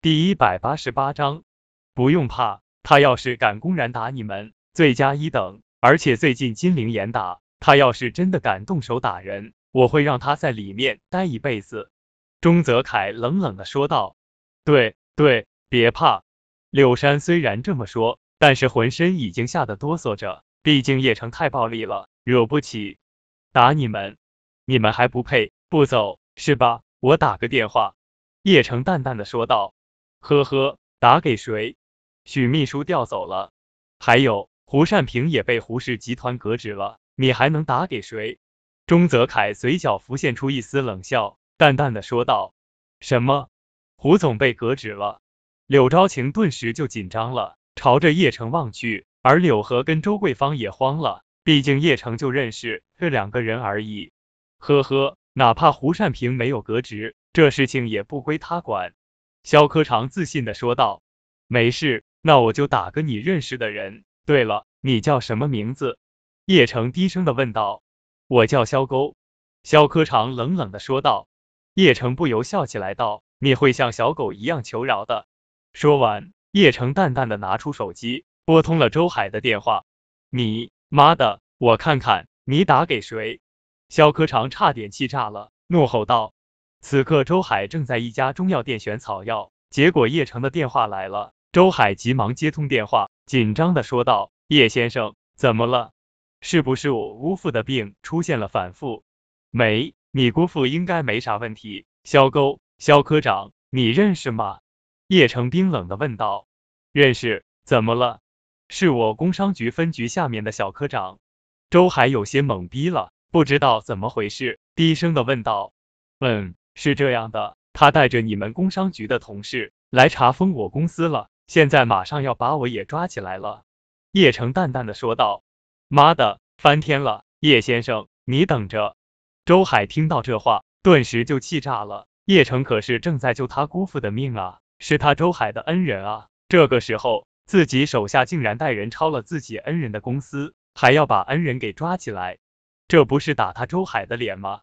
第一百八十八章，不用怕，他要是敢公然打你们，罪加一等。而且最近金陵严打，他要是真的敢动手打人，我会让他在里面待一辈子。钟泽凯冷冷的说道。对对，别怕。柳山虽然这么说，但是浑身已经吓得哆嗦着，毕竟叶城太暴力了，惹不起。打你们，你们还不配，不走是吧？我打个电话。叶城淡淡的说道。呵呵，打给谁？许秘书调走了，还有胡善平也被胡氏集团革职了，你还能打给谁？钟泽凯嘴角浮现出一丝冷笑，淡淡的说道：“什么？胡总被革职了？”柳昭晴顿时就紧张了，朝着叶城望去，而柳河跟周桂芳也慌了，毕竟叶城就认识这两个人而已。呵呵，哪怕胡善平没有革职，这事情也不归他管。肖科长自信的说道：“没事，那我就打个你认识的人。对了，你叫什么名字？”叶城低声的问道。“我叫肖沟。”肖科长冷冷的说道。叶城不由笑起来道：“你会像小狗一样求饶的。”说完，叶城淡淡的拿出手机，拨通了周海的电话。“你妈的，我看看你打给谁？”肖科长差点气炸了，怒吼道。此刻，周海正在一家中药店选草药，结果叶城的电话来了。周海急忙接通电话，紧张的说道：“叶先生，怎么了？是不是我姑父的病出现了反复？”“没，你姑父应该没啥问题。”肖沟，肖科长，你认识吗？”叶城冰冷的问道。“认识，怎么了？”“是我工商局分局下面的小科长。”周海有些懵逼了，不知道怎么回事，低声的问道：“嗯。”是这样的，他带着你们工商局的同事来查封我公司了，现在马上要把我也抓起来了。叶城淡淡的说道。妈的，翻天了！叶先生，你等着。周海听到这话，顿时就气炸了。叶城可是正在救他姑父的命啊，是他周海的恩人啊，这个时候自己手下竟然带人抄了自己恩人的公司，还要把恩人给抓起来，这不是打他周海的脸吗？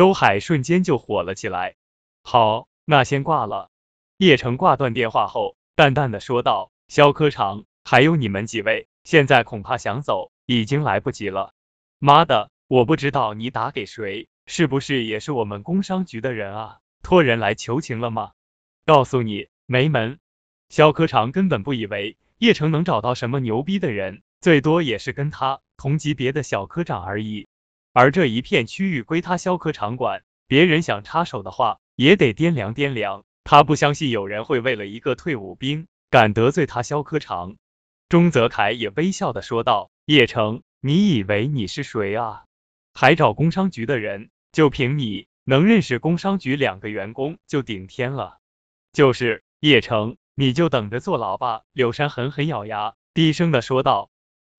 周海瞬间就火了起来。好，那先挂了。叶城挂断电话后，淡淡的说道：“肖科长，还有你们几位，现在恐怕想走已经来不及了。”妈的，我不知道你打给谁，是不是也是我们工商局的人啊？托人来求情了吗？告诉你，没门。肖科长根本不以为叶城能找到什么牛逼的人，最多也是跟他同级别的小科长而已。而这一片区域归他萧科长管，别人想插手的话，也得掂量掂量。他不相信有人会为了一个退伍兵敢得罪他萧科长。钟泽凯也微笑的说道：“叶城，你以为你是谁啊？还找工商局的人？就凭你能认识工商局两个员工就顶天了。就是叶城，你就等着坐牢吧。”柳山狠狠咬牙，低声的说道：“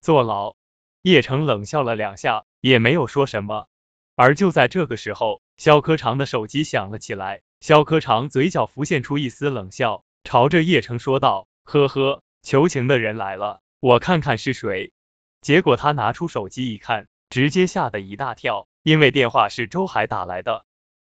坐牢。”叶城冷笑了两下。也没有说什么，而就在这个时候，肖科长的手机响了起来。肖科长嘴角浮现出一丝冷笑，朝着叶城说道：“呵呵，求情的人来了，我看看是谁。”结果他拿出手机一看，直接吓得一大跳，因为电话是周海打来的。